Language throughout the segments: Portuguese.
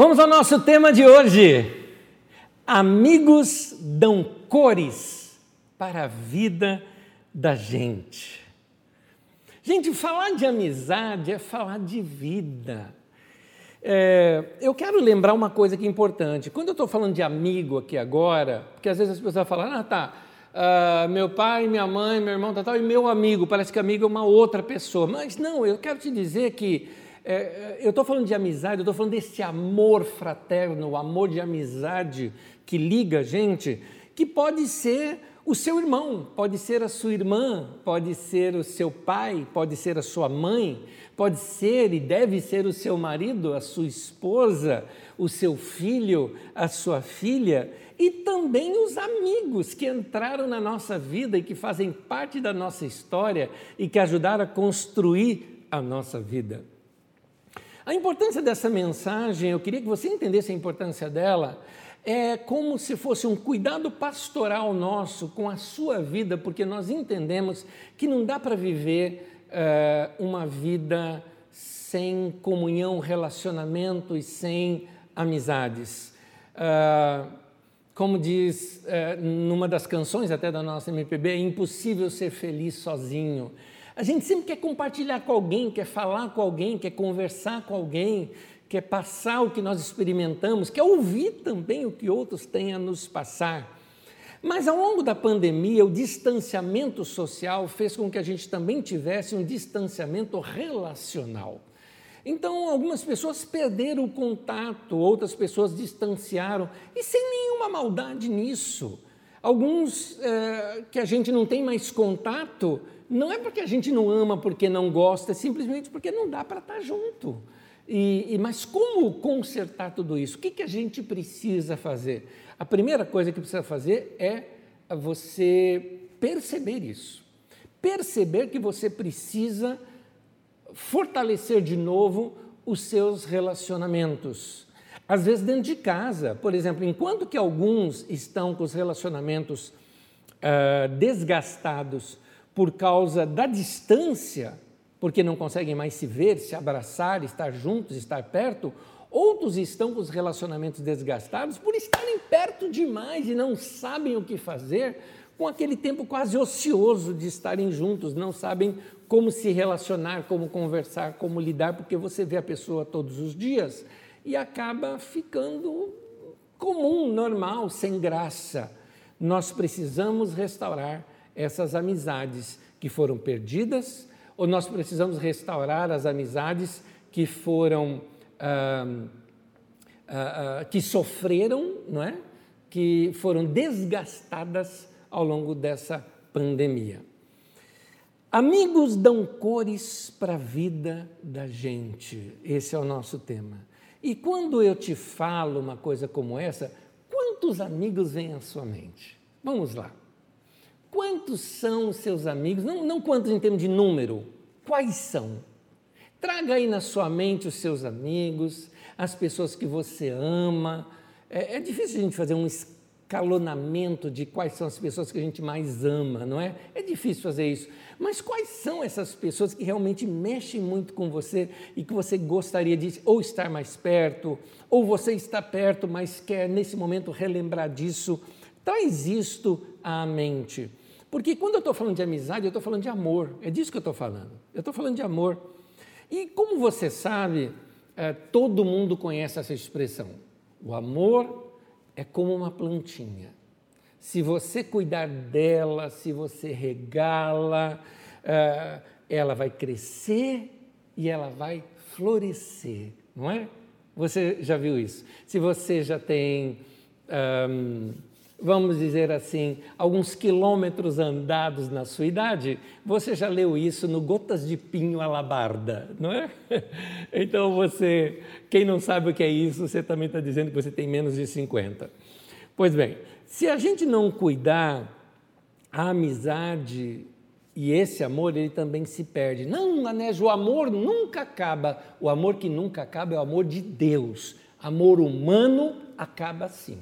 Vamos ao nosso tema de hoje. Amigos dão cores para a vida da gente. Gente, falar de amizade é falar de vida. É, eu quero lembrar uma coisa que é importante. Quando eu estou falando de amigo aqui agora, porque às vezes as pessoas falam, ah, tá, uh, meu pai, minha mãe, meu irmão, tal, tal, e meu amigo, parece que amigo é uma outra pessoa. Mas não, eu quero te dizer que é, eu estou falando de amizade, eu estou falando desse amor fraterno, o amor de amizade que liga a gente, que pode ser o seu irmão, pode ser a sua irmã, pode ser o seu pai, pode ser a sua mãe, pode ser e deve ser o seu marido, a sua esposa, o seu filho, a sua filha e também os amigos que entraram na nossa vida e que fazem parte da nossa história e que ajudaram a construir a nossa vida. A importância dessa mensagem, eu queria que você entendesse a importância dela, é como se fosse um cuidado pastoral nosso com a sua vida, porque nós entendemos que não dá para viver uh, uma vida sem comunhão, relacionamento e sem amizades. Uh, como diz uh, numa das canções até da nossa MPB, é impossível ser feliz sozinho. A gente sempre quer compartilhar com alguém, quer falar com alguém, quer conversar com alguém, quer passar o que nós experimentamos, quer ouvir também o que outros têm a nos passar. Mas ao longo da pandemia, o distanciamento social fez com que a gente também tivesse um distanciamento relacional. Então, algumas pessoas perderam o contato, outras pessoas distanciaram, e sem nenhuma maldade nisso. Alguns é, que a gente não tem mais contato, não é porque a gente não ama, porque não gosta, é simplesmente porque não dá para estar junto. E, e, mas como consertar tudo isso? O que, que a gente precisa fazer? A primeira coisa que precisa fazer é você perceber isso. Perceber que você precisa fortalecer de novo os seus relacionamentos. Às vezes dentro de casa, por exemplo, enquanto que alguns estão com os relacionamentos uh, desgastados por causa da distância, porque não conseguem mais se ver, se abraçar, estar juntos, estar perto, outros estão com os relacionamentos desgastados por estarem perto demais e não sabem o que fazer com aquele tempo quase ocioso de estarem juntos, não sabem como se relacionar, como conversar, como lidar, porque você vê a pessoa todos os dias e acaba ficando comum, normal, sem graça. Nós precisamos restaurar essas amizades que foram perdidas, ou nós precisamos restaurar as amizades que foram ah, ah, que sofreram, não é? Que foram desgastadas ao longo dessa pandemia. Amigos dão cores para a vida da gente. Esse é o nosso tema. E quando eu te falo uma coisa como essa, quantos amigos vêm à sua mente? Vamos lá. Quantos são os seus amigos? Não, não quantos em termos de número, quais são? Traga aí na sua mente os seus amigos, as pessoas que você ama. É, é difícil a gente fazer um escalonamento de quais são as pessoas que a gente mais ama, não é? É difícil fazer isso. Mas quais são essas pessoas que realmente mexem muito com você e que você gostaria de ou estar mais perto, ou você está perto, mas quer nesse momento relembrar disso? Traz isto à mente. Porque quando eu estou falando de amizade, eu estou falando de amor. É disso que eu estou falando. Eu estou falando de amor. E como você sabe, é, todo mundo conhece essa expressão. O amor é como uma plantinha. Se você cuidar dela, se você regá-la, é, ela vai crescer e ela vai florescer, não é? Você já viu isso? Se você já tem um, vamos dizer assim, alguns quilômetros andados na sua idade, você já leu isso no Gotas de Pinho Alabarda, não é? Então você, quem não sabe o que é isso, você também está dizendo que você tem menos de 50. Pois bem, se a gente não cuidar, a amizade e esse amor, ele também se perde. Não, Anéjo, o amor nunca acaba. O amor que nunca acaba é o amor de Deus. Amor humano acaba sim.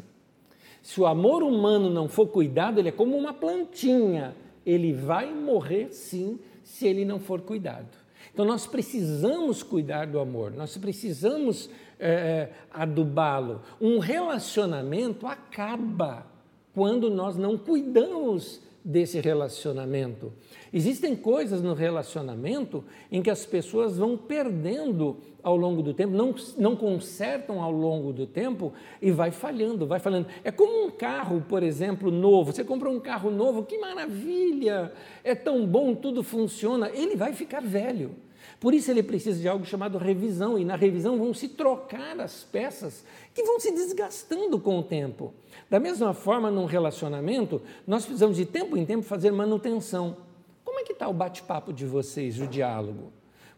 Se o amor humano não for cuidado, ele é como uma plantinha. Ele vai morrer sim, se ele não for cuidado. Então nós precisamos cuidar do amor, nós precisamos é, adubá-lo. Um relacionamento acaba quando nós não cuidamos desse relacionamento. Existem coisas no relacionamento em que as pessoas vão perdendo ao longo do tempo, não, não consertam ao longo do tempo e vai falhando, vai falhando. É como um carro, por exemplo, novo. Você compra um carro novo, que maravilha! É tão bom, tudo funciona. Ele vai ficar velho. Por isso ele precisa de algo chamado revisão, e na revisão vão se trocar as peças que vão se desgastando com o tempo. Da mesma forma, num relacionamento, nós precisamos de tempo em tempo fazer manutenção. Como é que está o bate-papo de vocês, o diálogo?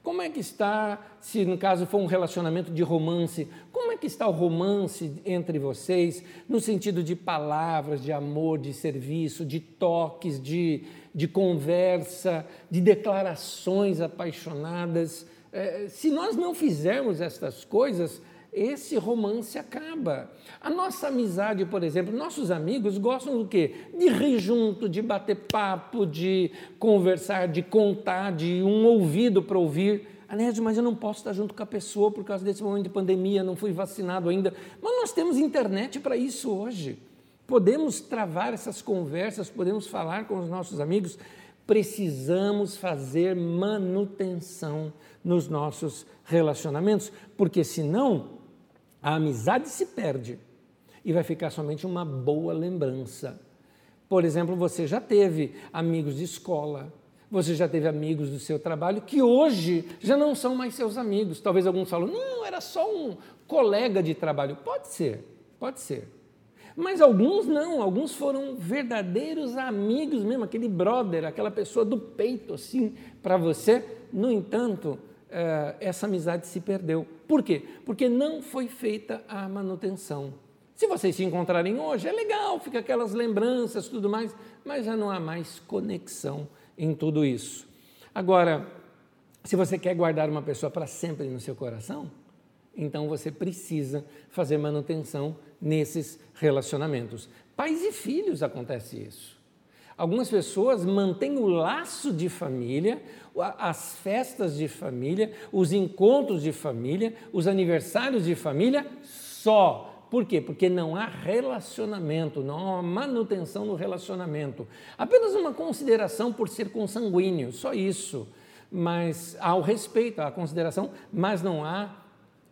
Como é que está, se no caso for um relacionamento de romance, como é que está o romance entre vocês, no sentido de palavras, de amor, de serviço, de toques, de, de conversa, de declarações apaixonadas? É, se nós não fizermos estas coisas, esse romance acaba. A nossa amizade, por exemplo, nossos amigos gostam do quê? De rir junto, de bater papo, de conversar, de contar, de um ouvido para ouvir. Anésio, mas eu não posso estar junto com a pessoa por causa desse momento de pandemia, não fui vacinado ainda. Mas nós temos internet para isso hoje. Podemos travar essas conversas, podemos falar com os nossos amigos. Precisamos fazer manutenção nos nossos relacionamentos, porque senão a amizade se perde e vai ficar somente uma boa lembrança. Por exemplo, você já teve amigos de escola, você já teve amigos do seu trabalho que hoje já não são mais seus amigos. Talvez alguns falam, não, era só um colega de trabalho. Pode ser, pode ser. Mas alguns não, alguns foram verdadeiros amigos mesmo, aquele brother, aquela pessoa do peito assim para você. No entanto, eh, essa amizade se perdeu. Por quê? Porque não foi feita a manutenção. Se vocês se encontrarem hoje, é legal, fica aquelas lembranças, tudo mais, mas já não há mais conexão em tudo isso. Agora, se você quer guardar uma pessoa para sempre no seu coração, então você precisa fazer manutenção nesses relacionamentos. Pais e filhos acontece isso. Algumas pessoas mantêm o laço de família, as festas de família, os encontros de família, os aniversários de família só. Por quê? Porque não há relacionamento, não há manutenção no relacionamento. Apenas uma consideração por ser consanguíneo, só isso. Mas há o respeito, há a consideração, mas não há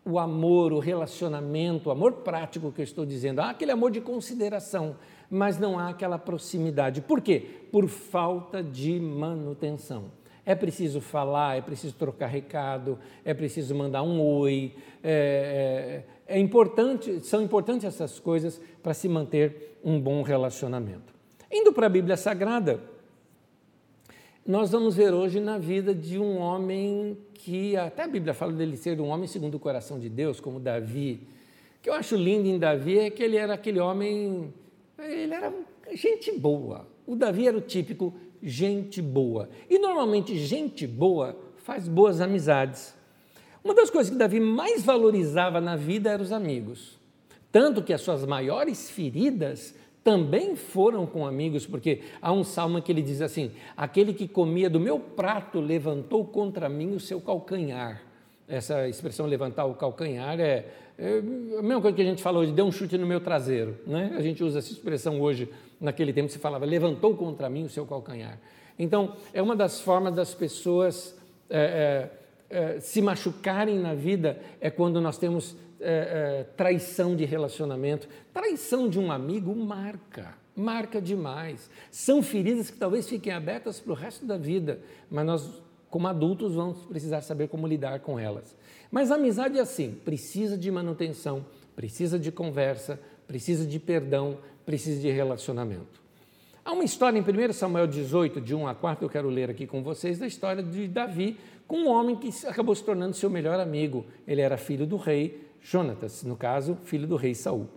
o amor, o relacionamento, o amor prático que eu estou dizendo. Há aquele amor de consideração mas não há aquela proximidade. Por quê? Por falta de manutenção. É preciso falar, é preciso trocar recado, é preciso mandar um oi. É, é, é importante, são importantes essas coisas para se manter um bom relacionamento. Indo para a Bíblia Sagrada, nós vamos ver hoje na vida de um homem que até a Bíblia fala dele ser um homem segundo o coração de Deus, como Davi. O que eu acho lindo em Davi é que ele era aquele homem ele era gente boa. O Davi era o típico gente boa. E normalmente gente boa faz boas amizades. Uma das coisas que Davi mais valorizava na vida eram os amigos. Tanto que as suas maiores feridas também foram com amigos, porque há um salmo que ele diz assim: Aquele que comia do meu prato levantou contra mim o seu calcanhar. Essa expressão levantar o calcanhar é, é a mesma coisa que a gente falou hoje, deu um chute no meu traseiro. Né? A gente usa essa expressão hoje, naquele tempo se falava, levantou contra mim o seu calcanhar. Então, é uma das formas das pessoas é, é, se machucarem na vida, é quando nós temos é, traição de relacionamento. Traição de um amigo marca, marca demais. São feridas que talvez fiquem abertas para o resto da vida, mas nós como adultos, vamos precisar saber como lidar com elas. Mas a amizade é assim: precisa de manutenção, precisa de conversa, precisa de perdão, precisa de relacionamento. Há uma história em 1 Samuel 18, de 1 a 4, que eu quero ler aqui com vocês, da história de Davi com um homem que acabou se tornando seu melhor amigo. Ele era filho do rei Jonatas, no caso, filho do rei Saul.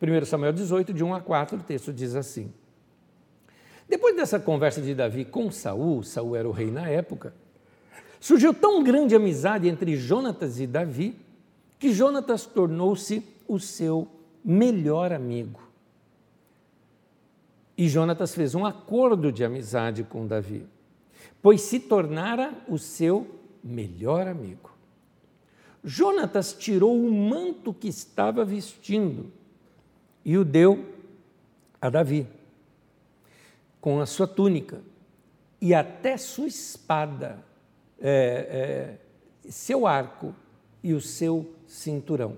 1 Samuel 18, de 1 a 4, o texto diz assim: Depois dessa conversa de Davi com Saul, Saul era o rei na época, Surgiu tão grande amizade entre Jonatas e Davi que Jonatas tornou-se o seu melhor amigo. E Jonatas fez um acordo de amizade com Davi, pois se tornara o seu melhor amigo. Jonatas tirou o manto que estava vestindo e o deu a Davi, com a sua túnica e até sua espada, é, é, seu arco e o seu cinturão.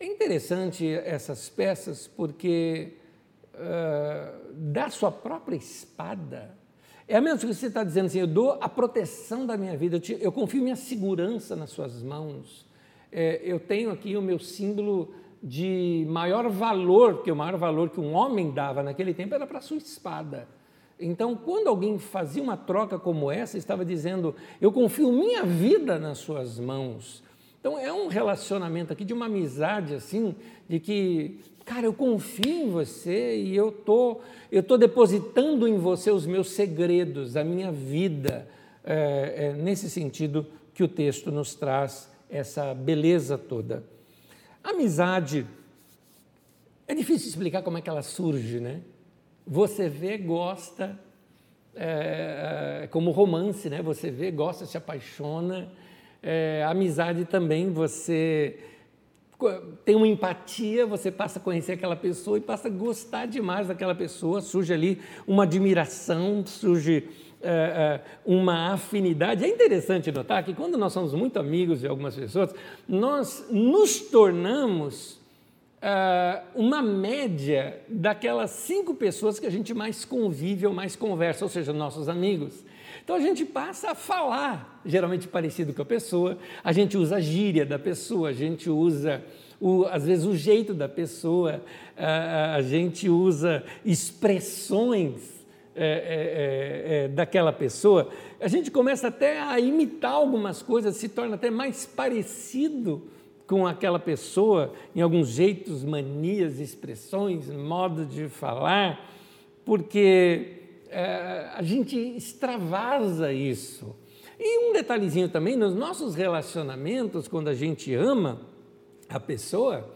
É interessante essas peças porque uh, da sua própria espada, é a mesma coisa que você está dizendo assim: eu dou a proteção da minha vida, eu, te, eu confio minha segurança nas suas mãos. É, eu tenho aqui o meu símbolo de maior valor, porque o maior valor que um homem dava naquele tempo era para a sua espada. Então, quando alguém fazia uma troca como essa, estava dizendo: Eu confio minha vida nas suas mãos. Então, é um relacionamento aqui de uma amizade assim, de que, cara, eu confio em você e eu tô, eu tô depositando em você os meus segredos, a minha vida. É, é nesse sentido que o texto nos traz essa beleza toda. Amizade, é difícil explicar como é que ela surge, né? Você vê, gosta, é, é, como romance, né? Você vê, gosta, se apaixona. É, amizade também, você tem uma empatia, você passa a conhecer aquela pessoa e passa a gostar demais daquela pessoa, surge ali uma admiração, surge é, é, uma afinidade. É interessante notar que quando nós somos muito amigos de algumas pessoas, nós nos tornamos é, uma média daquelas cinco pessoas que a gente mais convive ou mais conversa, ou seja, nossos amigos. Então a gente passa a falar, geralmente parecido com a pessoa, a gente usa a gíria da pessoa, a gente usa o, às vezes o jeito da pessoa, a, a gente usa expressões é, é, é, é, daquela pessoa, a gente começa até a imitar algumas coisas, se torna até mais parecido com aquela pessoa em alguns jeitos, manias, expressões, modo de falar, porque é, a gente extravasa isso. E um detalhezinho também, nos nossos relacionamentos, quando a gente ama a pessoa,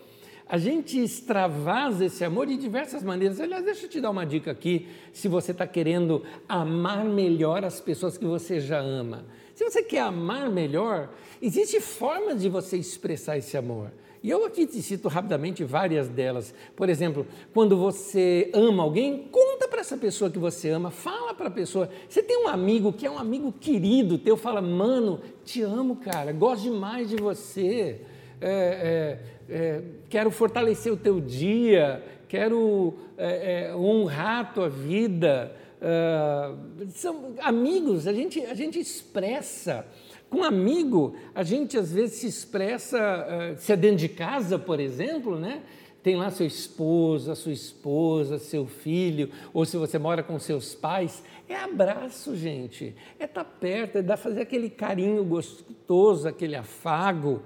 a gente extravasa esse amor de diversas maneiras. Aliás, deixa eu te dar uma dica aqui, se você está querendo amar melhor as pessoas que você já ama. Se você quer amar melhor, existem formas de você expressar esse amor. E eu aqui te cito rapidamente várias delas. Por exemplo, quando você ama alguém, conta para essa pessoa que você ama, fala para a pessoa. Você tem um amigo que é um amigo querido teu, fala, mano, te amo, cara, gosto demais de você. É, é, é, quero fortalecer o teu dia, quero é, é, honrar a tua vida. É, são amigos, a gente, a gente expressa. Com amigo, a gente às vezes se expressa, se é dentro de casa, por exemplo, né? Tem lá seu esposo, a sua esposa, seu filho, ou se você mora com seus pais, é abraço, gente, é estar tá perto, é dar fazer aquele carinho gostoso, aquele afago.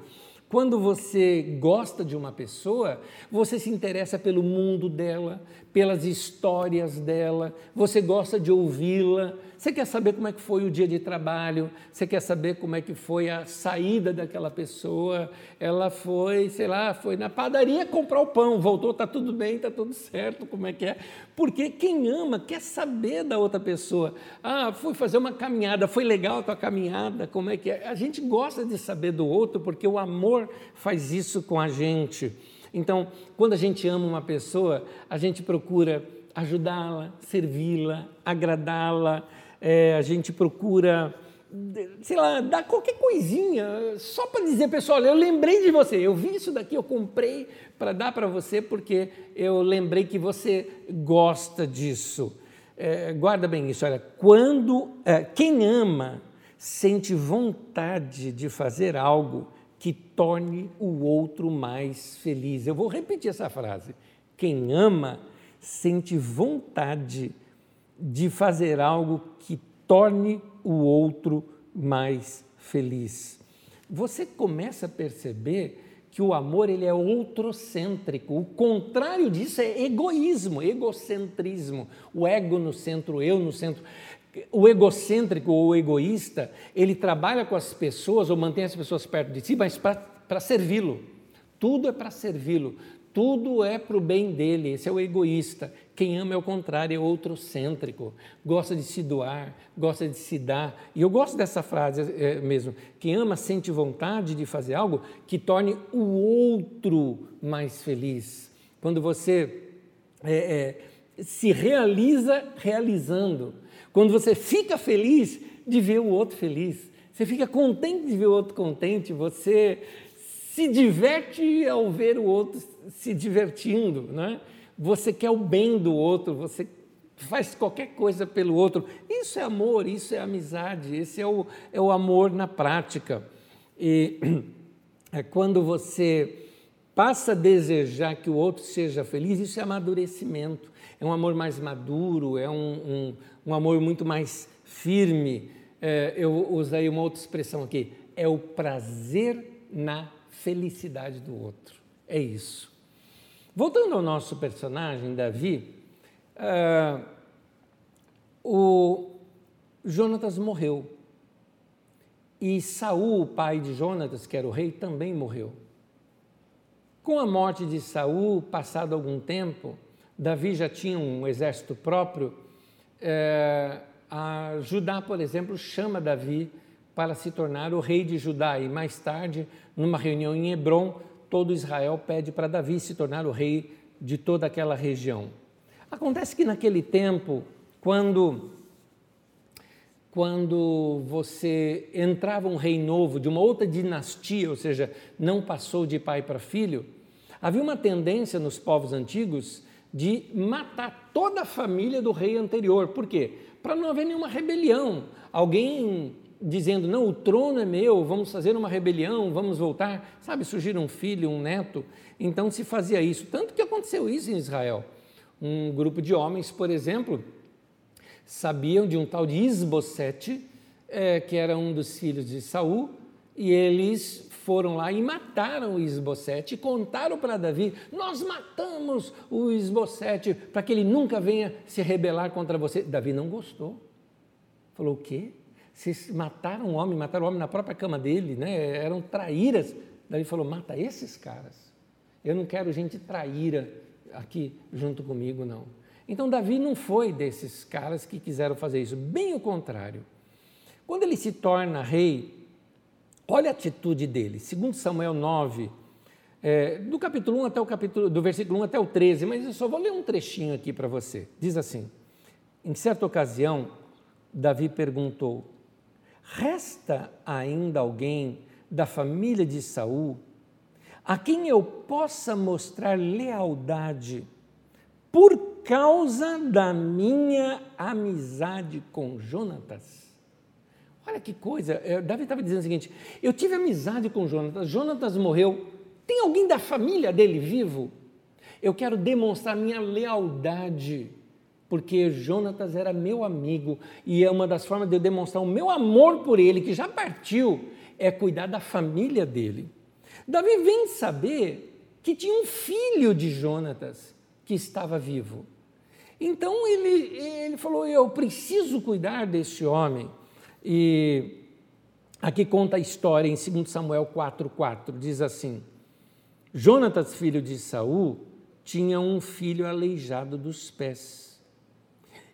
Quando você gosta de uma pessoa, você se interessa pelo mundo dela, pelas histórias dela, você gosta de ouvi-la, você quer saber como é que foi o dia de trabalho, você quer saber como é que foi a saída daquela pessoa, ela foi, sei lá, foi na padaria comprar o pão, voltou, está tudo bem, está tudo certo, como é que é? Porque quem ama quer saber da outra pessoa. Ah, fui fazer uma caminhada, foi legal a tua caminhada, como é que é? A gente gosta de saber do outro porque o amor faz isso com a gente. Então, quando a gente ama uma pessoa, a gente procura ajudá-la, servi-la, agradá-la, é, a gente procura, sei lá, dar qualquer coisinha, só para dizer, pessoal, eu lembrei de você, eu vi isso daqui, eu comprei para dar para você porque eu lembrei que você gosta disso. É, guarda bem isso, olha, quando é, quem ama sente vontade de fazer algo que torne o outro mais feliz. Eu vou repetir essa frase. Quem ama sente vontade de fazer algo que torne o outro mais feliz. Você começa a perceber que o amor ele é outrocêntrico. O contrário disso é egoísmo, egocentrismo. O ego no centro, eu no centro. O egocêntrico ou egoísta, ele trabalha com as pessoas ou mantém as pessoas perto de si, mas para servi-lo. Tudo é para servi-lo, tudo é para o bem dele. Esse é o egoísta. Quem ama é o contrário, é outrocêntrico, gosta de se doar, gosta de se dar. E eu gosto dessa frase é, mesmo. Quem ama sente vontade de fazer algo que torne o outro mais feliz. Quando você é, é, se realiza realizando. Quando você fica feliz de ver o outro feliz. Você fica contente de ver o outro contente, você se diverte ao ver o outro se divertindo, né? Você quer o bem do outro, você faz qualquer coisa pelo outro. Isso é amor, isso é amizade, esse é o, é o amor na prática. E é quando você passa a desejar que o outro seja feliz, isso é amadurecimento, é um amor mais maduro, é um, um, um amor muito mais firme. É, eu usei uma outra expressão aqui, é o prazer na felicidade do outro. É isso. Voltando ao nosso personagem, Davi, uh, o Jonatas morreu. E Saul, o pai de Jonatas, que era o rei, também morreu. Com a morte de Saul, passado algum tempo, Davi já tinha um exército próprio. É, a Judá, por exemplo, chama Davi para se tornar o rei de Judá. E mais tarde, numa reunião em Hebron, todo Israel pede para Davi se tornar o rei de toda aquela região. Acontece que naquele tempo, quando quando você entrava um rei novo de uma outra dinastia, ou seja, não passou de pai para filho, havia uma tendência nos povos antigos de matar toda a família do rei anterior. Por quê? Para não haver nenhuma rebelião. Alguém dizendo, não, o trono é meu, vamos fazer uma rebelião, vamos voltar, sabe, surgir um filho, um neto. Então se fazia isso. Tanto que aconteceu isso em Israel. Um grupo de homens, por exemplo, sabiam de um tal de Isbosete, é, que era um dos filhos de Saul, e eles foram lá e mataram o Isbosete e contaram para Davi: Nós matamos o Isbosete para que ele nunca venha se rebelar contra você. Davi não gostou. Falou: O quê? Vocês mataram um homem, mataram um homem na própria cama dele, né? eram traíras. Daí falou: mata esses caras. Eu não quero gente traíra aqui junto comigo, não. Então, Davi não foi desses caras que quiseram fazer isso, bem o contrário. Quando ele se torna rei, olha a atitude dele, segundo Samuel 9, é, do capítulo 1 até o capítulo, do versículo 1 até o 13, mas eu só vou ler um trechinho aqui para você. Diz assim: Em certa ocasião, Davi perguntou: Resta ainda alguém da família de Saul a quem eu possa mostrar lealdade por causa da minha amizade com Jonatas? Olha que coisa, é, Davi estava dizendo o seguinte: eu tive amizade com Jonatas, Jonatas morreu, tem alguém da família dele vivo? Eu quero demonstrar minha lealdade porque Jonatas era meu amigo e é uma das formas de eu demonstrar o meu amor por ele, que já partiu, é cuidar da família dele. Davi vem saber que tinha um filho de Jonatas que estava vivo. Então ele, ele falou: Eu preciso cuidar desse homem. E aqui conta a história em 2 Samuel 4,4: diz assim: Jonatas, filho de Saul, tinha um filho aleijado dos pés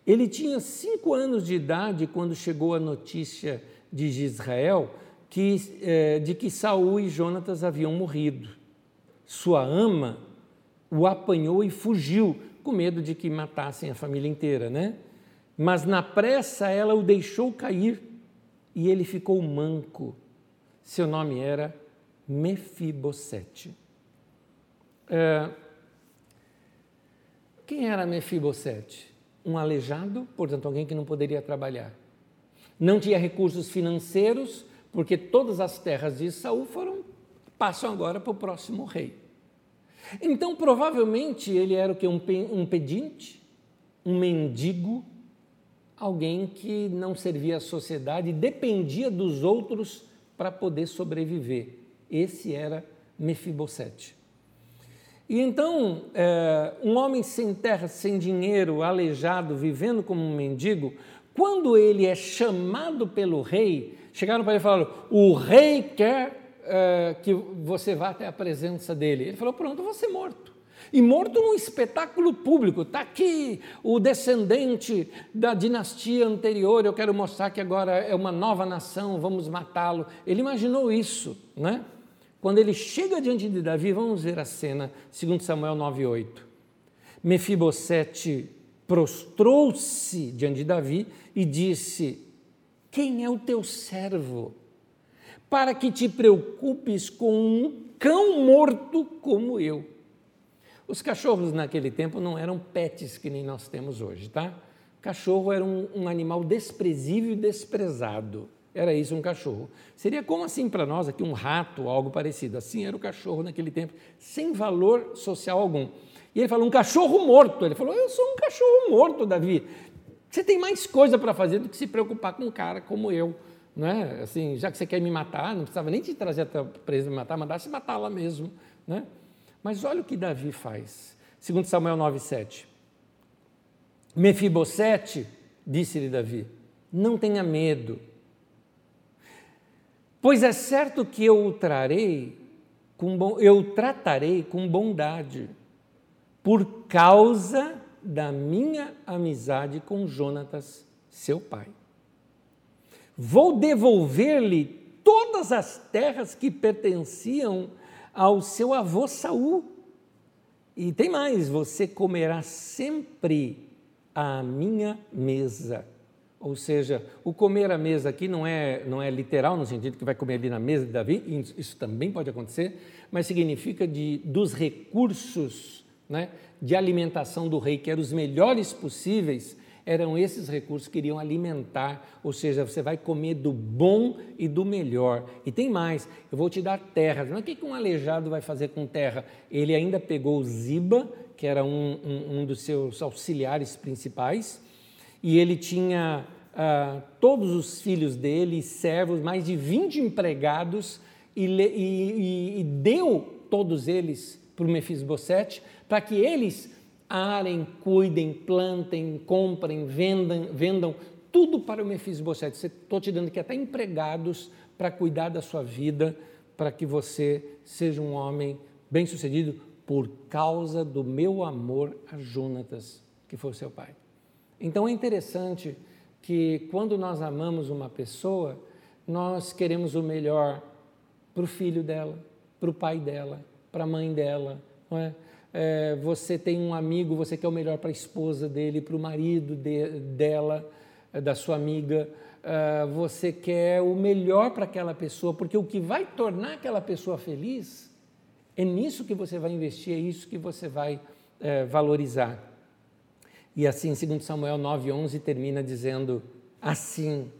ele tinha cinco anos de idade quando chegou a notícia de Israel que, é, de que Saul e Jonatas haviam morrido. Sua ama o apanhou e fugiu, com medo de que matassem a família inteira, né? Mas na pressa ela o deixou cair e ele ficou manco. Seu nome era Mefibosete. É, quem era Mefibosete? Um aleijado, portanto, alguém que não poderia trabalhar. Não tinha recursos financeiros, porque todas as terras de Saul foram passam agora para o próximo rei. Então, provavelmente, ele era o que? Um, um pedinte, um mendigo, alguém que não servia à sociedade, dependia dos outros para poder sobreviver. Esse era Mefibosete. E então, é, um homem sem terra, sem dinheiro, aleijado, vivendo como um mendigo, quando ele é chamado pelo rei, chegaram para ele e falaram: O rei quer é, que você vá até a presença dele. Ele falou: Pronto, vou ser morto. E morto num espetáculo público. Está aqui o descendente da dinastia anterior, eu quero mostrar que agora é uma nova nação, vamos matá-lo. Ele imaginou isso, né? Quando ele chega diante de Davi, vamos ver a cena, segundo Samuel 9:8. Mefibosete prostrou-se diante de Davi e disse: Quem é o teu servo? Para que te preocupes com um cão morto como eu. Os cachorros naquele tempo não eram pets que nem nós temos hoje, tá? Cachorro era um, um animal desprezível e desprezado. Era isso um cachorro. Seria como assim para nós aqui um rato, algo parecido. Assim era o cachorro naquele tempo, sem valor social algum. E ele falou: um cachorro morto. Ele falou: eu sou um cachorro morto, Davi. Você tem mais coisa para fazer do que se preocupar com um cara como eu. Né? Assim, já que você quer me matar, não precisava nem te trazer até preso me matar, mandasse matar lá mesmo. Né? Mas olha o que Davi faz. Segundo Samuel 9,7. Mefibosete, disse-lhe Davi, não tenha medo, Pois é certo que eu o trarei, com, eu o tratarei com bondade, por causa da minha amizade com Jonatas, seu pai. Vou devolver-lhe todas as terras que pertenciam ao seu avô Saul. E tem mais, você comerá sempre à minha mesa. Ou seja, o comer à mesa aqui não é, não é literal, no sentido que vai comer ali na mesa de Davi, isso também pode acontecer, mas significa de, dos recursos né, de alimentação do rei, que eram os melhores possíveis, eram esses recursos que iriam alimentar, ou seja, você vai comer do bom e do melhor. E tem mais, eu vou te dar terras. Mas o que um aleijado vai fazer com terra? Ele ainda pegou Ziba, que era um, um, um dos seus auxiliares principais, e ele tinha ah, todos os filhos dele, servos, mais de 20 empregados, e, e, e deu todos eles para o Mefisbosete, para que eles arem, cuidem, plantem, comprem, vendam, vendam tudo para o Mefisbosete. Estou te dando aqui até empregados para cuidar da sua vida, para que você seja um homem bem-sucedido por causa do meu amor a Jonatas, que foi o seu pai. Então é interessante que quando nós amamos uma pessoa, nós queremos o melhor para o filho dela, para o pai dela, para a mãe dela. É? É, você tem um amigo, você quer o melhor para a esposa dele, para o marido de, dela, é, da sua amiga. É, você quer o melhor para aquela pessoa, porque o que vai tornar aquela pessoa feliz é nisso que você vai investir, é isso que você vai é, valorizar. E assim, segundo Samuel 9:11 termina dizendo: Assim,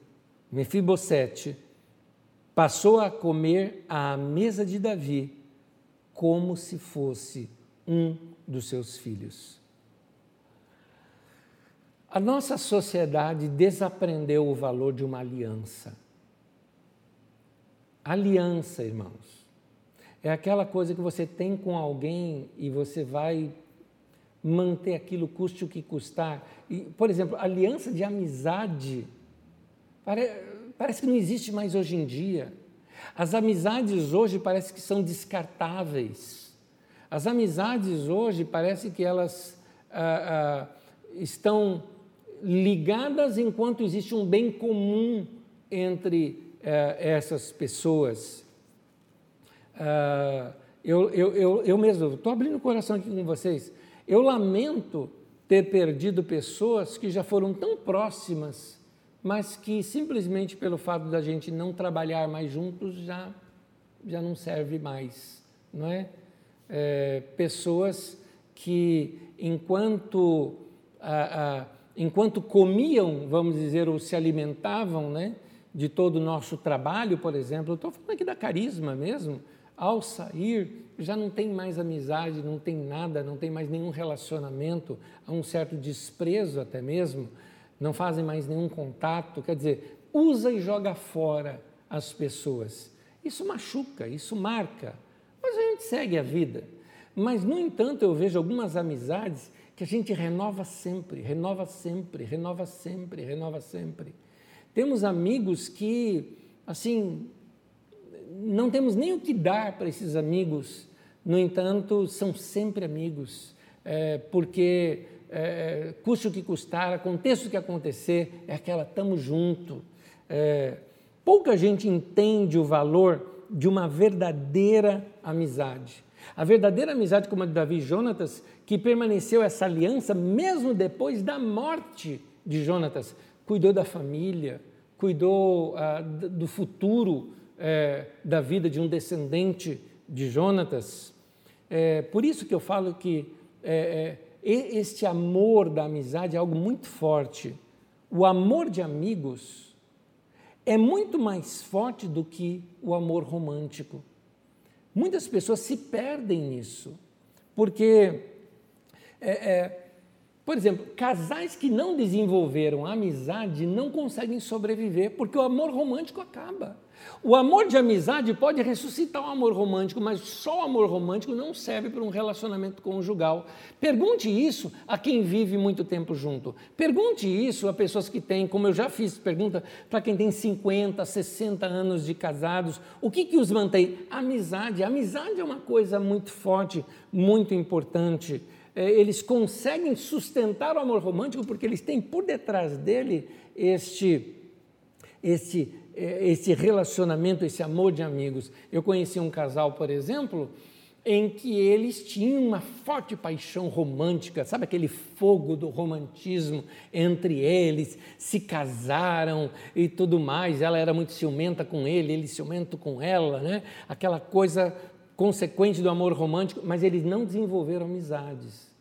Mefibosete passou a comer à mesa de Davi como se fosse um dos seus filhos. A nossa sociedade desaprendeu o valor de uma aliança. Aliança, irmãos, é aquela coisa que você tem com alguém e você vai manter aquilo custe o que custar. E, por exemplo, aliança de amizade pare, parece que não existe mais hoje em dia. As amizades hoje parece que são descartáveis. As amizades hoje parece que elas ah, ah, estão ligadas enquanto existe um bem comum entre ah, essas pessoas. Ah, eu, eu, eu, eu mesmo estou abrindo o coração aqui com vocês. Eu lamento ter perdido pessoas que já foram tão próximas, mas que simplesmente pelo fato da gente não trabalhar mais juntos já, já não serve mais, não é? é pessoas que enquanto, ah, ah, enquanto comiam, vamos dizer, ou se alimentavam, né? De todo o nosso trabalho, por exemplo, estou falando aqui da carisma mesmo, ao sair, já não tem mais amizade, não tem nada, não tem mais nenhum relacionamento, há um certo desprezo até mesmo, não fazem mais nenhum contato, quer dizer, usa e joga fora as pessoas. Isso machuca, isso marca, mas a gente segue a vida. Mas, no entanto, eu vejo algumas amizades que a gente renova sempre, renova sempre, renova sempre, renova sempre. Temos amigos que, assim, não temos nem o que dar para esses amigos, No entanto, são sempre amigos, é, porque é, custe o que custar, aconteça o que acontecer, é aquela tamo junto. É, pouca gente entende o valor de uma verdadeira amizade. A verdadeira amizade como a de Davi e Jonatas, que permaneceu essa aliança mesmo depois da morte de Jonatas, cuidou da família, cuidou ah, do futuro é, da vida de um descendente de Jonatas. É, por isso que eu falo que é, é este amor da amizade é algo muito forte. O amor de amigos é muito mais forte do que o amor romântico. Muitas pessoas se perdem nisso, porque, é, é, por exemplo, casais que não desenvolveram amizade não conseguem sobreviver, porque o amor romântico acaba. O amor de amizade pode ressuscitar o amor romântico, mas só o amor romântico não serve para um relacionamento conjugal. Pergunte isso a quem vive muito tempo junto. Pergunte isso a pessoas que têm, como eu já fiz pergunta para quem tem 50, 60 anos de casados, o que, que os mantém? Amizade. Amizade é uma coisa muito forte, muito importante. É, eles conseguem sustentar o amor romântico porque eles têm por detrás dele este, este esse relacionamento, esse amor de amigos. Eu conheci um casal, por exemplo, em que eles tinham uma forte paixão romântica, sabe aquele fogo do romantismo entre eles, se casaram e tudo mais. Ela era muito ciumenta com ele, ele ciumento com ela, né? Aquela coisa consequente do amor romântico, mas eles não desenvolveram amizades.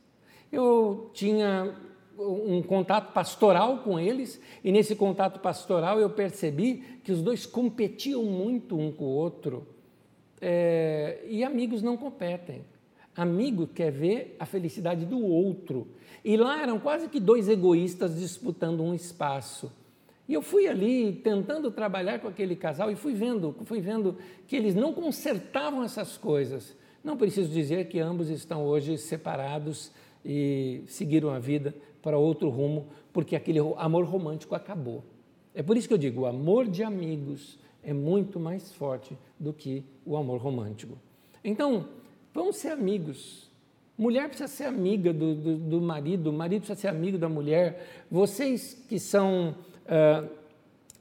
Eu tinha um contato pastoral com eles, e nesse contato pastoral eu percebi que os dois competiam muito um com o outro. É, e amigos não competem. Amigo quer ver a felicidade do outro. E lá eram quase que dois egoístas disputando um espaço. E eu fui ali tentando trabalhar com aquele casal e fui vendo, fui vendo que eles não consertavam essas coisas. Não preciso dizer que ambos estão hoje separados e seguiram a vida para outro rumo, porque aquele amor romântico acabou. É por isso que eu digo: o amor de amigos é muito mais forte do que o amor romântico. Então, vamos ser amigos. Mulher precisa ser amiga do, do, do marido, o marido precisa ser amigo da mulher. Vocês que são, uh,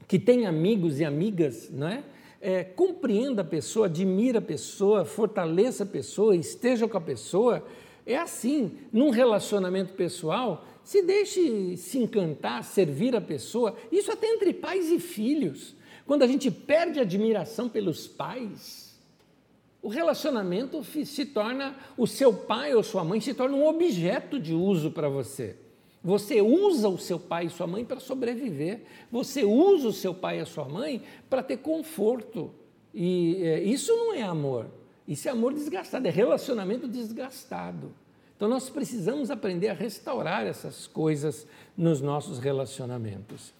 que têm amigos e amigas, não é? é? Compreenda a pessoa, admira a pessoa, fortaleça a pessoa, esteja com a pessoa. É assim, num relacionamento pessoal, se deixe se encantar, servir a pessoa, isso até entre pais e filhos. Quando a gente perde a admiração pelos pais, o relacionamento se torna, o seu pai ou sua mãe se torna um objeto de uso para você. Você usa o seu pai e sua mãe para sobreviver. Você usa o seu pai e a sua mãe para ter conforto. E é, isso não é amor. Isso é amor desgastado, é relacionamento desgastado. Então nós precisamos aprender a restaurar essas coisas nos nossos relacionamentos.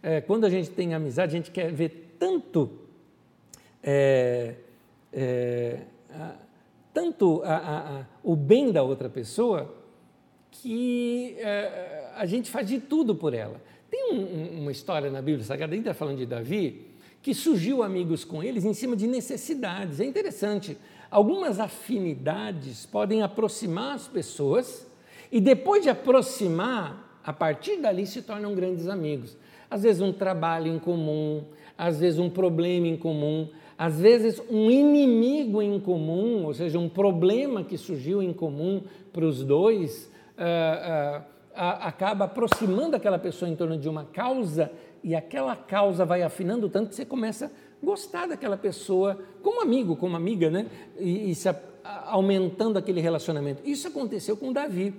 É, quando a gente tem amizade, a gente quer ver tanto, é, é, a, tanto a, a, o bem da outra pessoa que é, a gente faz de tudo por ela. Tem um, uma história na Bíblia Sagrada, ainda falando de Davi, que surgiu amigos com eles em cima de necessidades. É interessante. Algumas afinidades podem aproximar as pessoas e depois de aproximar, a partir dali se tornam grandes amigos. Às vezes um trabalho em comum, às vezes um problema em comum, às vezes um inimigo em comum, ou seja, um problema que surgiu em comum para os dois, uh, uh, acaba aproximando aquela pessoa em torno de uma causa e aquela causa vai afinando tanto que você começa a gostar daquela pessoa como amigo, como amiga, né? E, e se aumentando aquele relacionamento. Isso aconteceu com Davi.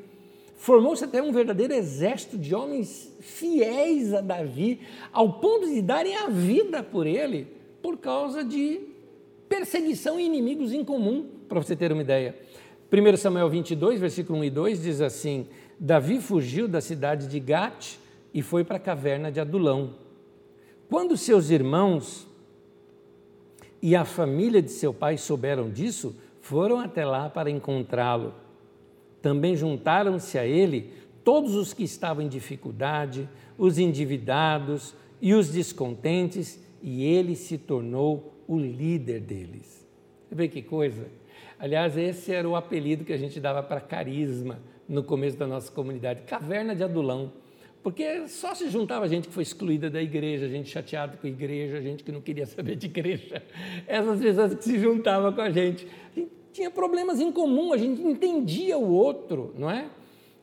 Formou-se até um verdadeiro exército de homens fiéis a Davi, ao ponto de darem a vida por ele, por causa de perseguição e inimigos em comum, para você ter uma ideia. 1 Samuel 22, versículo 1 e 2 diz assim: Davi fugiu da cidade de Gate e foi para a caverna de Adulão. Quando seus irmãos e a família de seu pai souberam disso, foram até lá para encontrá-lo. Também juntaram-se a ele todos os que estavam em dificuldade, os endividados e os descontentes, e ele se tornou o líder deles. Você vê que coisa? Aliás, esse era o apelido que a gente dava para carisma no começo da nossa comunidade, caverna de adulão. Porque só se juntava gente que foi excluída da igreja, gente chateada com a igreja, gente que não queria saber de igreja. Essas pessoas que se juntavam com a gente. A gente tinha problemas em comum, a gente entendia o outro, não é?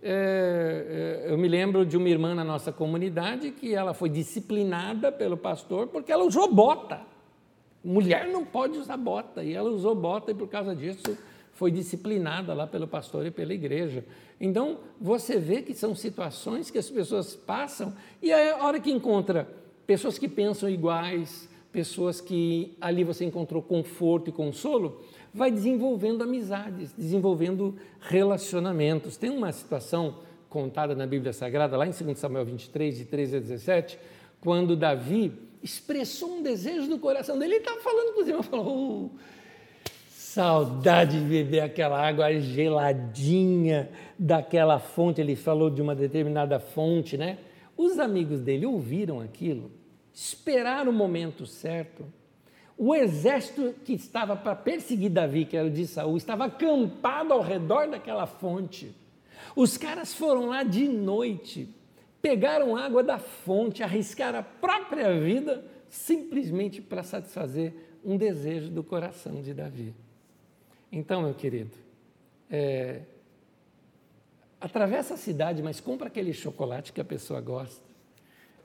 é? é eu me lembro de uma irmã na nossa comunidade que ela foi disciplinada pelo pastor porque ela usou bota. Mulher não pode usar bota, e ela usou bota e por causa disso foi disciplinada lá pelo pastor e pela igreja. Então, você vê que são situações que as pessoas passam e a hora que encontra pessoas que pensam iguais, pessoas que ali você encontrou conforto e consolo, vai desenvolvendo amizades, desenvolvendo relacionamentos. Tem uma situação contada na Bíblia Sagrada, lá em 2 Samuel 23, de 13 a 17, quando Davi expressou um desejo do coração dele. Ele estava falando com os irmãos, falou, oh, Saudade de beber aquela água geladinha daquela fonte. Ele falou de uma determinada fonte, né? Os amigos dele ouviram aquilo, esperaram o momento certo. O exército que estava para perseguir Davi, que era o de Saul, estava acampado ao redor daquela fonte. Os caras foram lá de noite, pegaram água da fonte, arriscaram a própria vida simplesmente para satisfazer um desejo do coração de Davi. Então, meu querido, é, atravessa a cidade, mas compra aquele chocolate que a pessoa gosta.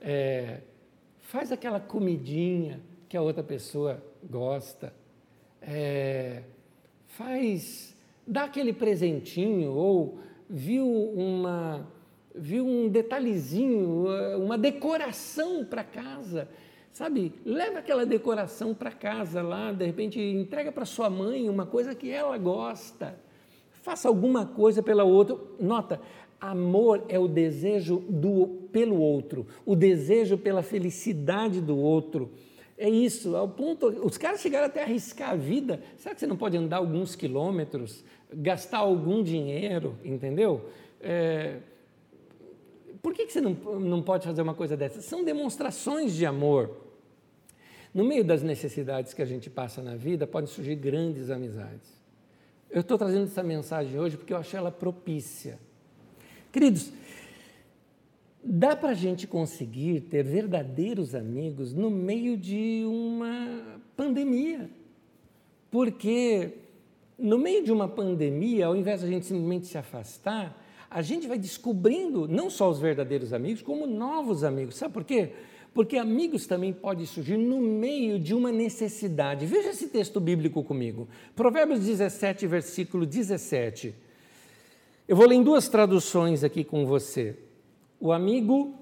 É, faz aquela comidinha que a outra pessoa gosta. É, faz, dá aquele presentinho ou viu uma viu um detalhezinho, uma decoração para casa Sabe, leva aquela decoração para casa lá, de repente entrega para sua mãe uma coisa que ela gosta. Faça alguma coisa pela outra. Nota, amor é o desejo do, pelo outro, o desejo pela felicidade do outro. É isso, ao ponto. Os caras chegaram até a arriscar a vida. Será que você não pode andar alguns quilômetros, gastar algum dinheiro, entendeu? É, por que, que você não, não pode fazer uma coisa dessa? São demonstrações de amor. No meio das necessidades que a gente passa na vida, podem surgir grandes amizades. Eu estou trazendo essa mensagem hoje porque eu achei ela propícia. Queridos, dá para a gente conseguir ter verdadeiros amigos no meio de uma pandemia. Porque no meio de uma pandemia, ao invés de a gente simplesmente se afastar, a gente vai descobrindo não só os verdadeiros amigos, como novos amigos. Sabe por quê? Porque amigos também pode surgir no meio de uma necessidade. Veja esse texto bíblico comigo. Provérbios 17, versículo 17. Eu vou ler em duas traduções aqui com você. O amigo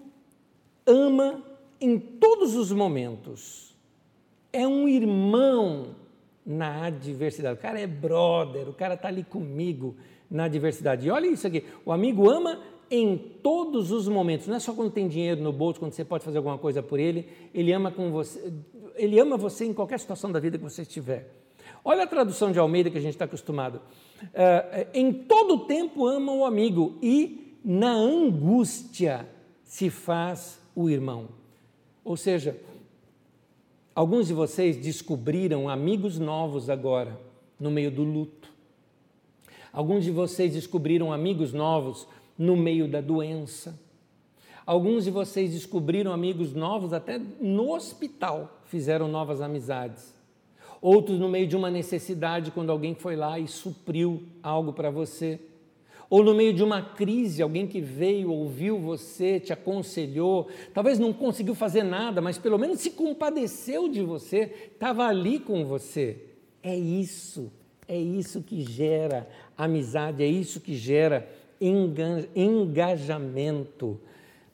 ama em todos os momentos. É um irmão na adversidade. O cara é brother, o cara está ali comigo na adversidade. E olha isso aqui: o amigo ama em todos os momentos, não é só quando tem dinheiro no bolso, quando você pode fazer alguma coisa por ele, ele ama com você, ele ama você em qualquer situação da vida que você estiver. Olha a tradução de Almeida que a gente está acostumado. É, em todo tempo ama o amigo e na angústia se faz o irmão. Ou seja, alguns de vocês descobriram amigos novos agora, no meio do luto. Alguns de vocês descobriram amigos novos no meio da doença. Alguns de vocês descobriram amigos novos até no hospital, fizeram novas amizades. Outros no meio de uma necessidade, quando alguém foi lá e supriu algo para você. Ou no meio de uma crise, alguém que veio, ouviu você, te aconselhou, talvez não conseguiu fazer nada, mas pelo menos se compadeceu de você, estava ali com você. É isso, é isso que gera amizade, é isso que gera engajamento.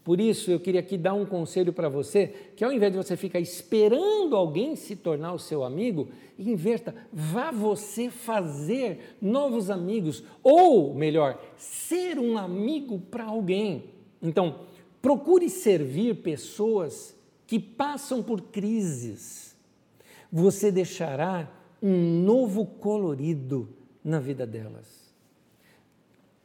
Por isso, eu queria aqui dar um conselho para você, que ao invés de você ficar esperando alguém se tornar o seu amigo, inverta, vá você fazer novos amigos, ou melhor, ser um amigo para alguém. Então, procure servir pessoas que passam por crises. Você deixará um novo colorido na vida delas.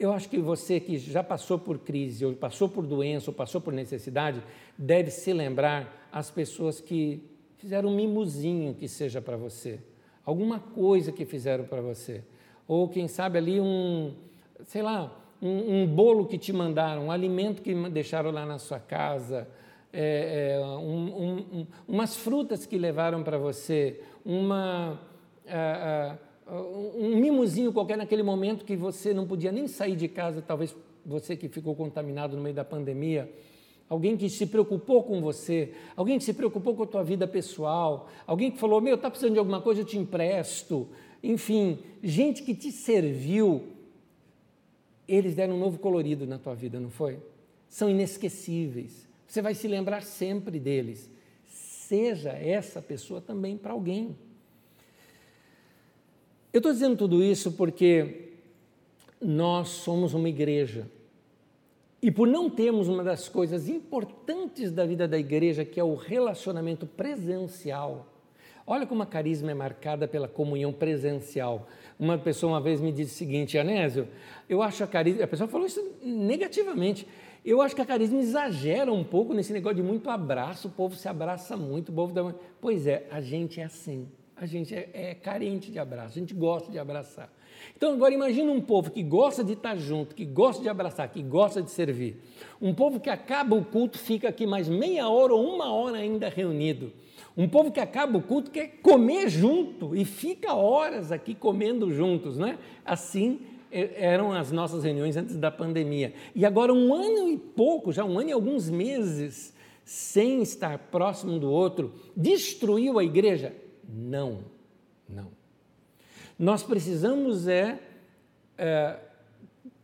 Eu acho que você que já passou por crise, ou passou por doença, ou passou por necessidade, deve se lembrar as pessoas que fizeram um mimozinho que seja para você, alguma coisa que fizeram para você. ou quem sabe ali um, sei lá, um, um bolo que te mandaram, um alimento que deixaram lá na sua casa, é, é, um, um, umas frutas que levaram para você, uma, um mimozinho qualquer naquele momento que você não podia nem sair de casa, talvez você que ficou contaminado no meio da pandemia, alguém que se preocupou com você, alguém que se preocupou com a tua vida pessoal, alguém que falou, meu, está precisando de alguma coisa, eu te empresto, enfim, gente que te serviu, eles deram um novo colorido na tua vida, não foi? São inesquecíveis. Você vai se lembrar sempre deles. Seja essa pessoa também para alguém. Eu estou dizendo tudo isso porque nós somos uma igreja. E por não termos uma das coisas importantes da vida da igreja, que é o relacionamento presencial, olha como a carisma é marcada pela comunhão presencial. Uma pessoa uma vez me disse o seguinte, Anésio, eu acho a carisma, a pessoa falou isso negativamente, eu acho que a carisma exagera um pouco nesse negócio de muito abraço, o povo se abraça muito, o povo dá... Pois é, a gente é assim, a gente é, é carente de abraço, a gente gosta de abraçar. Então agora imagina um povo que gosta de estar junto, que gosta de abraçar, que gosta de servir. Um povo que acaba o culto, fica aqui mais meia hora ou uma hora ainda reunido. Um povo que acaba o culto quer comer junto e fica horas aqui comendo juntos, né? Assim eram as nossas reuniões antes da pandemia. E agora, um ano e pouco, já um ano e alguns meses, sem estar próximo do outro, destruiu a igreja? Não, não. Nós precisamos é, é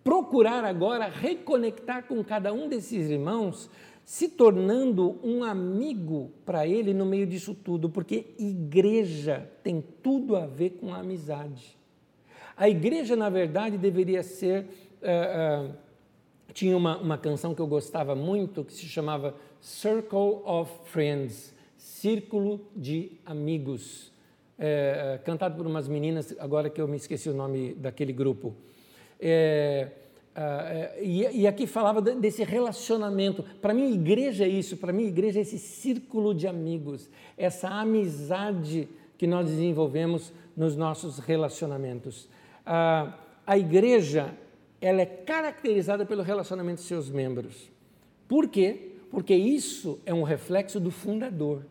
procurar agora reconectar com cada um desses irmãos, se tornando um amigo para ele no meio disso tudo, porque igreja tem tudo a ver com a amizade. A igreja, na verdade, deveria ser. Uh, uh, tinha uma, uma canção que eu gostava muito que se chamava Circle of Friends Círculo de Amigos. É, cantado por umas meninas, agora que eu me esqueci o nome daquele grupo. É, uh, e, e, aqui falava desse relacionamento. Para mim, igreja é isso. Para mim, igreja é esse círculo de amigos, essa amizade que nós desenvolvemos nos nossos relacionamentos a, a igreja ela é caracterizada pelo relacionamento de seus membros. Por quê? Porque isso é um reflexo do fundador.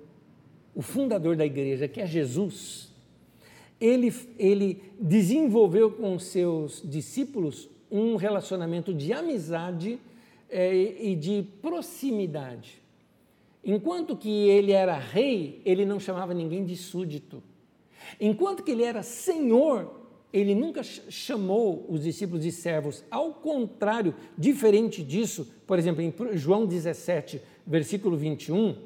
O fundador da igreja, que é Jesus, ele, ele desenvolveu com seus discípulos um relacionamento de amizade é, e de proximidade. Enquanto que ele era rei, ele não chamava ninguém de súdito. Enquanto que ele era senhor, ele nunca chamou os discípulos de servos, ao contrário, diferente disso, por exemplo, em João 17, versículo 21,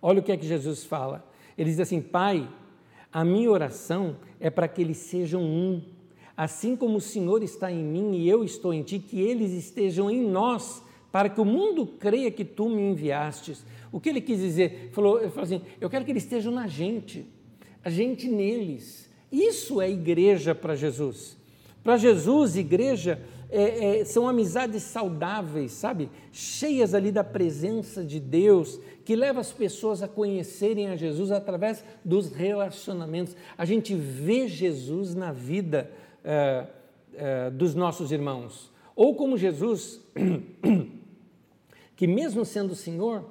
olha o que é que Jesus fala. Ele diz assim: Pai, a minha oração é para que eles sejam um, assim como o Senhor está em mim e eu estou em ti, que eles estejam em nós, para que o mundo creia que tu me enviastes. O que ele quis dizer? Falou, ele falou assim: Eu quero que eles estejam na gente, a gente neles. Isso é igreja para Jesus. Para Jesus, igreja é, é, são amizades saudáveis, sabe? Cheias ali da presença de Deus, que leva as pessoas a conhecerem a Jesus através dos relacionamentos. A gente vê Jesus na vida é, é dos nossos irmãos. Ou como Jesus, que mesmo sendo Senhor,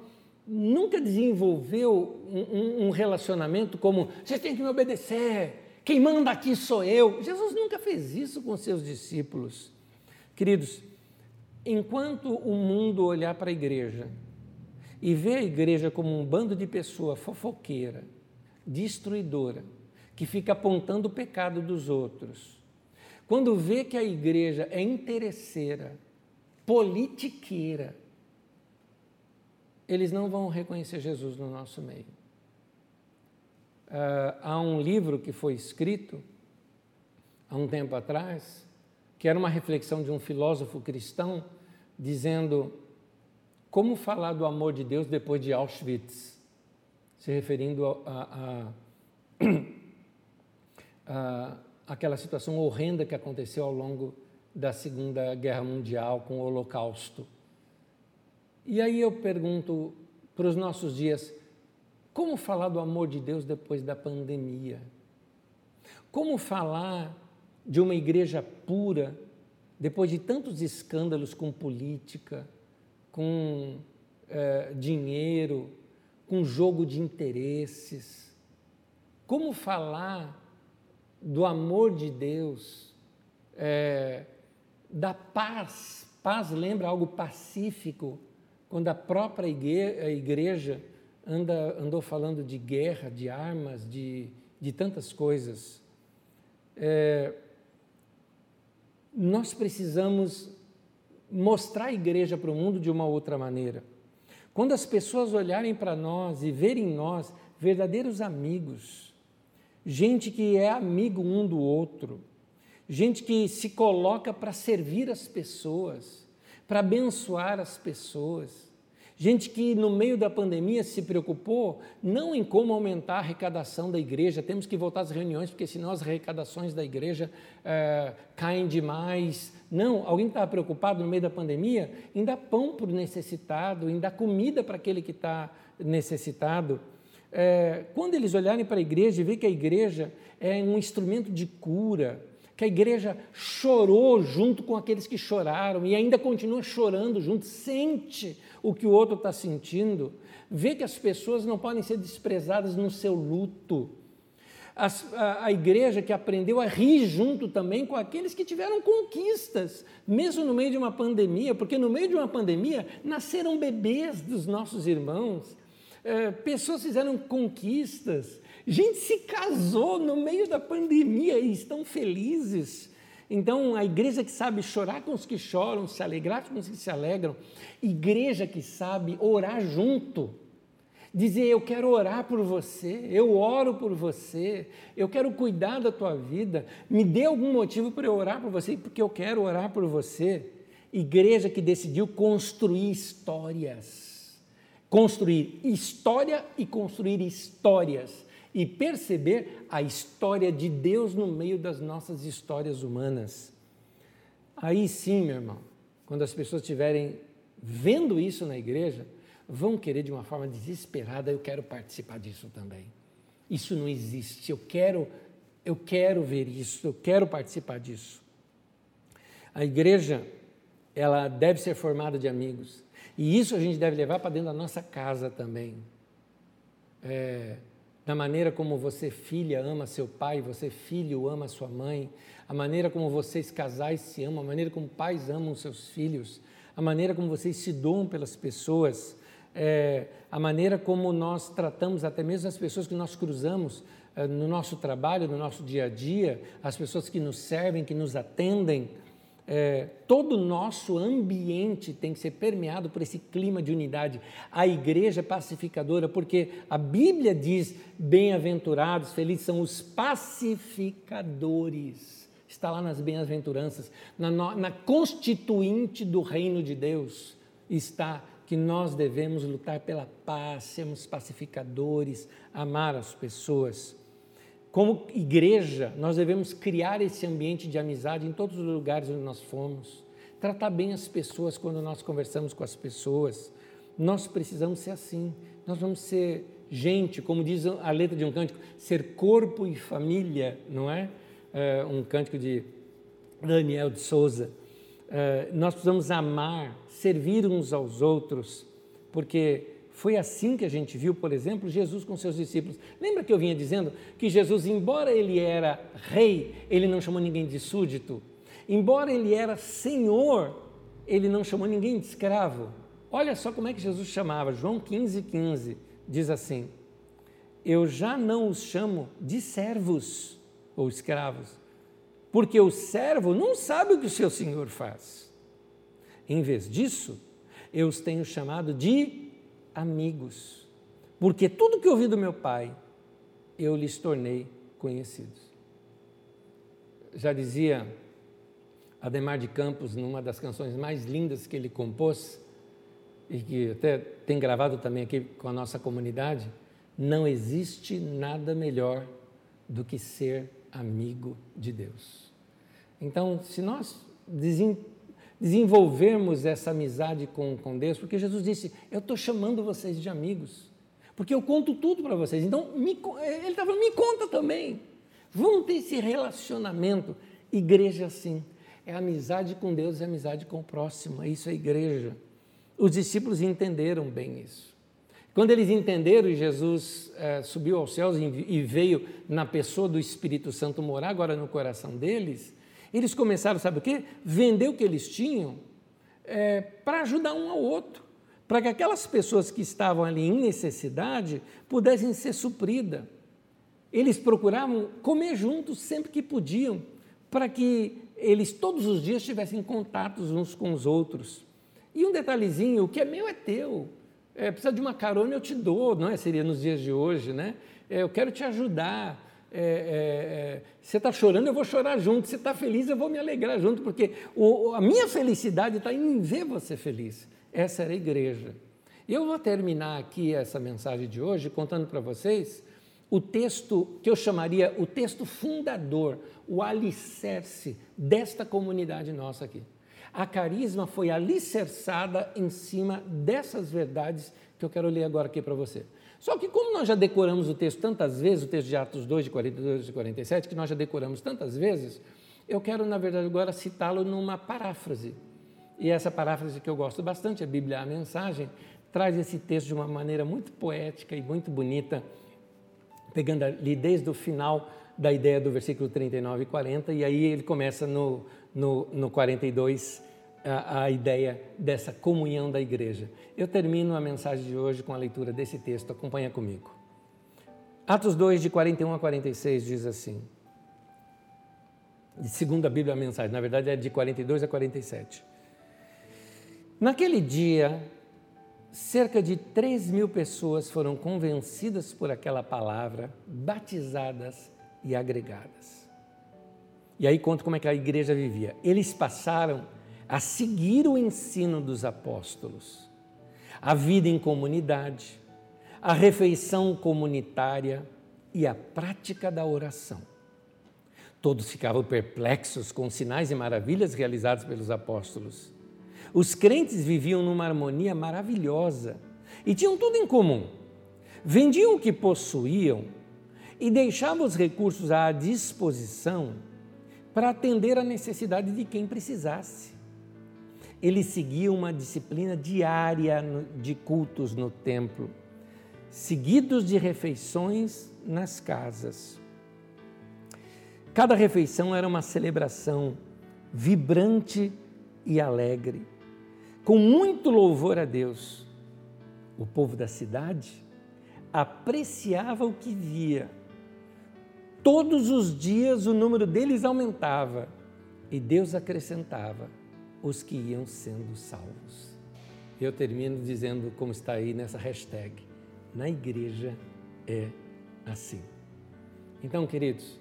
nunca desenvolveu um, um relacionamento como: vocês têm que me obedecer quem manda aqui sou eu. Jesus nunca fez isso com seus discípulos. Queridos, enquanto o mundo olhar para a igreja e ver a igreja como um bando de pessoa fofoqueira, destruidora, que fica apontando o pecado dos outros, quando vê que a igreja é interesseira, politiqueira, eles não vão reconhecer Jesus no nosso meio. Uh, há um livro que foi escrito há um tempo atrás, que era uma reflexão de um filósofo cristão, dizendo como falar do amor de Deus depois de Auschwitz, se referindo a, a, a, aquela situação horrenda que aconteceu ao longo da Segunda Guerra Mundial com o Holocausto. E aí eu pergunto para os nossos dias, como falar do amor de Deus depois da pandemia? Como falar de uma igreja pura, depois de tantos escândalos com política, com é, dinheiro, com jogo de interesses? Como falar do amor de Deus, é, da paz? Paz lembra algo pacífico, quando a própria igreja anda, andou falando de guerra, de armas, de, de tantas coisas. É, nós precisamos mostrar a igreja para o mundo de uma outra maneira. Quando as pessoas olharem para nós e verem em nós verdadeiros amigos, gente que é amigo um do outro, gente que se coloca para servir as pessoas, para abençoar as pessoas. Gente que no meio da pandemia se preocupou não em como aumentar a arrecadação da igreja, temos que voltar às reuniões, porque senão as arrecadações da igreja é, caem demais. Não, alguém estava preocupado no meio da pandemia em dar pão para o necessitado, em dar comida para aquele que está necessitado. É, quando eles olharem para a igreja e ver que a igreja é um instrumento de cura, que a igreja chorou junto com aqueles que choraram e ainda continua chorando junto, sente o que o outro está sentindo, vê que as pessoas não podem ser desprezadas no seu luto. As, a, a, igreja que aprendeu a rir junto também com aqueles que tiveram conquistas, mesmo no meio de uma pandemia, porque no meio de uma pandemia nasceram bebês dos nossos irmãos, é, pessoas fizeram conquistas, Gente se casou no meio da pandemia e estão felizes. Então, a igreja que sabe chorar com os que choram, se alegrar com os que se alegram, igreja que sabe orar junto, dizer: Eu quero orar por você, eu oro por você, eu quero cuidar da tua vida, me dê algum motivo para eu orar por você, porque eu quero orar por você. Igreja que decidiu construir histórias, construir história e construir histórias e perceber a história de Deus no meio das nossas histórias humanas. Aí sim, meu irmão, quando as pessoas estiverem vendo isso na igreja, vão querer de uma forma desesperada, eu quero participar disso também. Isso não existe, eu quero, eu quero ver isso, eu quero participar disso. A igreja, ela deve ser formada de amigos. E isso a gente deve levar para dentro da nossa casa também. É, da maneira como você, filha, ama seu pai, você, filho, ama sua mãe, a maneira como vocês, casais, se amam, a maneira como pais amam seus filhos, a maneira como vocês se doam pelas pessoas, é, a maneira como nós tratamos até mesmo as pessoas que nós cruzamos é, no nosso trabalho, no nosso dia a dia, as pessoas que nos servem, que nos atendem é, todo o nosso ambiente tem que ser permeado por esse clima de unidade. A igreja é pacificadora, porque a Bíblia diz: bem-aventurados, felizes são os pacificadores. Está lá nas bem-aventuranças, na, na constituinte do reino de Deus, está que nós devemos lutar pela paz, sermos pacificadores, amar as pessoas. Como igreja, nós devemos criar esse ambiente de amizade em todos os lugares onde nós fomos, tratar bem as pessoas quando nós conversamos com as pessoas. Nós precisamos ser assim, nós vamos ser gente, como diz a letra de um cântico, ser corpo e família, não é? é um cântico de Daniel de Souza. É, nós precisamos amar, servir uns aos outros, porque foi assim que a gente viu, por exemplo, Jesus com seus discípulos. Lembra que eu vinha dizendo que Jesus, embora ele era rei, ele não chamou ninguém de súdito? Embora ele era senhor, ele não chamou ninguém de escravo. Olha só como é que Jesus chamava. João 15, 15 diz assim: Eu já não os chamo de servos ou escravos, porque o servo não sabe o que o seu senhor faz. Em vez disso, eu os tenho chamado de amigos, porque tudo que ouvi do meu pai, eu lhes tornei conhecidos. Já dizia Ademar de Campos, numa das canções mais lindas que ele compôs, e que até tem gravado também aqui com a nossa comunidade, não existe nada melhor do que ser amigo de Deus. Então, se nós desenvolvermos essa amizade com, com Deus, porque Jesus disse: Eu estou chamando vocês de amigos, porque eu conto tudo para vocês. Então, me, ele está falando: me conta também. Vamos ter esse relacionamento. Igreja assim, é amizade com Deus e amizade com o próximo, isso é igreja. Os discípulos entenderam bem isso. Quando eles entenderam e Jesus é, subiu aos céus e veio na pessoa do Espírito Santo morar agora no coração deles, eles começaram, sabe o quê? Vender o que eles tinham é, para ajudar um ao outro, para que aquelas pessoas que estavam ali em necessidade pudessem ser supridas. Eles procuravam comer juntos sempre que podiam, para que eles todos os dias tivessem contatos uns com os outros. E um detalhezinho: o que é meu é teu. É, precisa de uma carona, eu te dou, não é? Seria nos dias de hoje, né? É, eu quero te ajudar. É, é, é você está chorando, eu vou chorar junto. Você está feliz, eu vou me alegrar junto, porque o, a minha felicidade está em ver você feliz. Essa era a igreja. Eu vou terminar aqui essa mensagem de hoje contando para vocês o texto que eu chamaria o texto fundador, o alicerce desta comunidade nossa aqui. A carisma foi alicerçada em cima dessas verdades que eu quero ler agora aqui para você. Só que como nós já decoramos o texto tantas vezes, o texto de Atos 2, de 42 e 47, que nós já decoramos tantas vezes, eu quero, na verdade, agora citá-lo numa paráfrase. E essa paráfrase que eu gosto bastante, a Bíblia, a mensagem, traz esse texto de uma maneira muito poética e muito bonita, pegando ali desde o final da ideia do versículo 39 e 40, e aí ele começa no, no, no 42 a, a ideia dessa comunhão da igreja. Eu termino a mensagem de hoje com a leitura desse texto, acompanha comigo. Atos 2, de 41 a 46, diz assim, segundo a Bíblia a mensagem, na verdade é de 42 a 47. Naquele dia, cerca de 3 mil pessoas foram convencidas por aquela palavra, batizadas e agregadas. E aí conta como é que a igreja vivia. Eles passaram a seguir o ensino dos apóstolos, a vida em comunidade, a refeição comunitária e a prática da oração. Todos ficavam perplexos com os sinais e maravilhas realizados pelos apóstolos. Os crentes viviam numa harmonia maravilhosa e tinham tudo em comum. Vendiam o que possuíam e deixavam os recursos à disposição para atender a necessidade de quem precisasse. Eles seguiam uma disciplina diária de cultos no templo, seguidos de refeições nas casas. Cada refeição era uma celebração vibrante e alegre com muito louvor a Deus. O povo da cidade apreciava o que via. Todos os dias o número deles aumentava e Deus acrescentava os que iam sendo salvos. Eu termino dizendo, como está aí nessa hashtag: na igreja é assim. Então, queridos,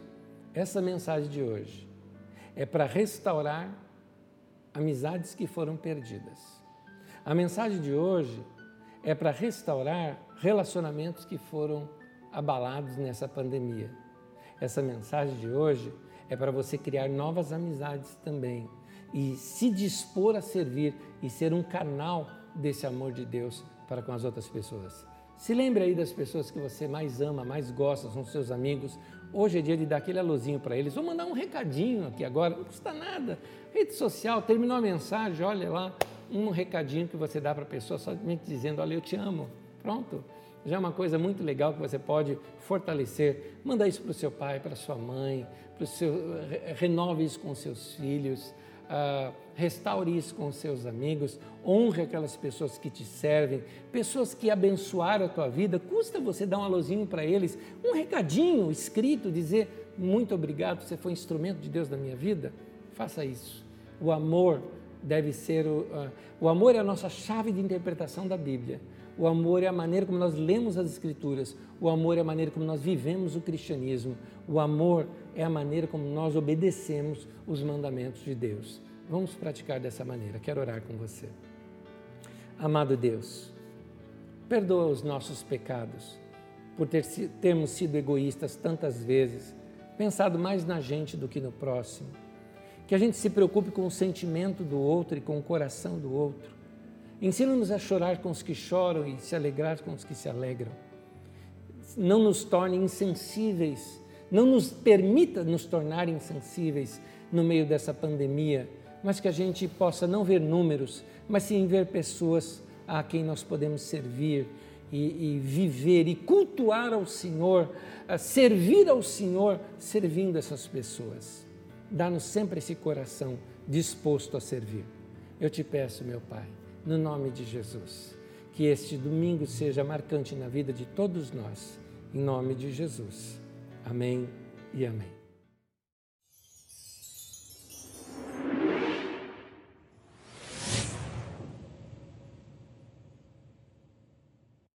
essa mensagem de hoje é para restaurar amizades que foram perdidas. A mensagem de hoje é para restaurar relacionamentos que foram abalados nessa pandemia. Essa mensagem de hoje é para você criar novas amizades também e se dispor a servir e ser um canal desse amor de Deus para com as outras pessoas. Se lembre aí das pessoas que você mais ama, mais gosta, são seus amigos. Hoje é dia de dar aquele alôzinho para eles. Vou mandar um recadinho aqui agora, não custa nada. Rede social, terminou a mensagem, olha lá, um recadinho que você dá para a pessoa, somente dizendo: Olha, eu te amo. Pronto. Já é uma coisa muito legal que você pode fortalecer. Manda isso para o seu pai, para sua mãe, para o seu, renove isso com seus filhos uh, restaure isso com os seus amigos, honre aquelas pessoas que te servem, pessoas que abençoaram a tua vida, custa você dar um alôzinho para eles, um recadinho escrito, dizer muito obrigado, você foi instrumento de Deus na minha vida, faça isso. O amor deve ser o, uh, o amor é a nossa chave de interpretação da Bíblia. O amor é a maneira como nós lemos as Escrituras. O amor é a maneira como nós vivemos o cristianismo. O amor é a maneira como nós obedecemos os mandamentos de Deus. Vamos praticar dessa maneira. Quero orar com você. Amado Deus, perdoa os nossos pecados por ter, termos sido egoístas tantas vezes, pensado mais na gente do que no próximo. Que a gente se preocupe com o sentimento do outro e com o coração do outro Ensina-nos a chorar com os que choram e se alegrar com os que se alegram. Não nos torne insensíveis, não nos permita nos tornar insensíveis no meio dessa pandemia, mas que a gente possa não ver números, mas sim ver pessoas a quem nós podemos servir e, e viver e cultuar ao Senhor, servir ao Senhor, servindo essas pessoas. Dá-nos sempre esse coração disposto a servir. Eu te peço, meu Pai, no nome de Jesus, que este domingo seja marcante na vida de todos nós, em nome de Jesus. Amém e amém.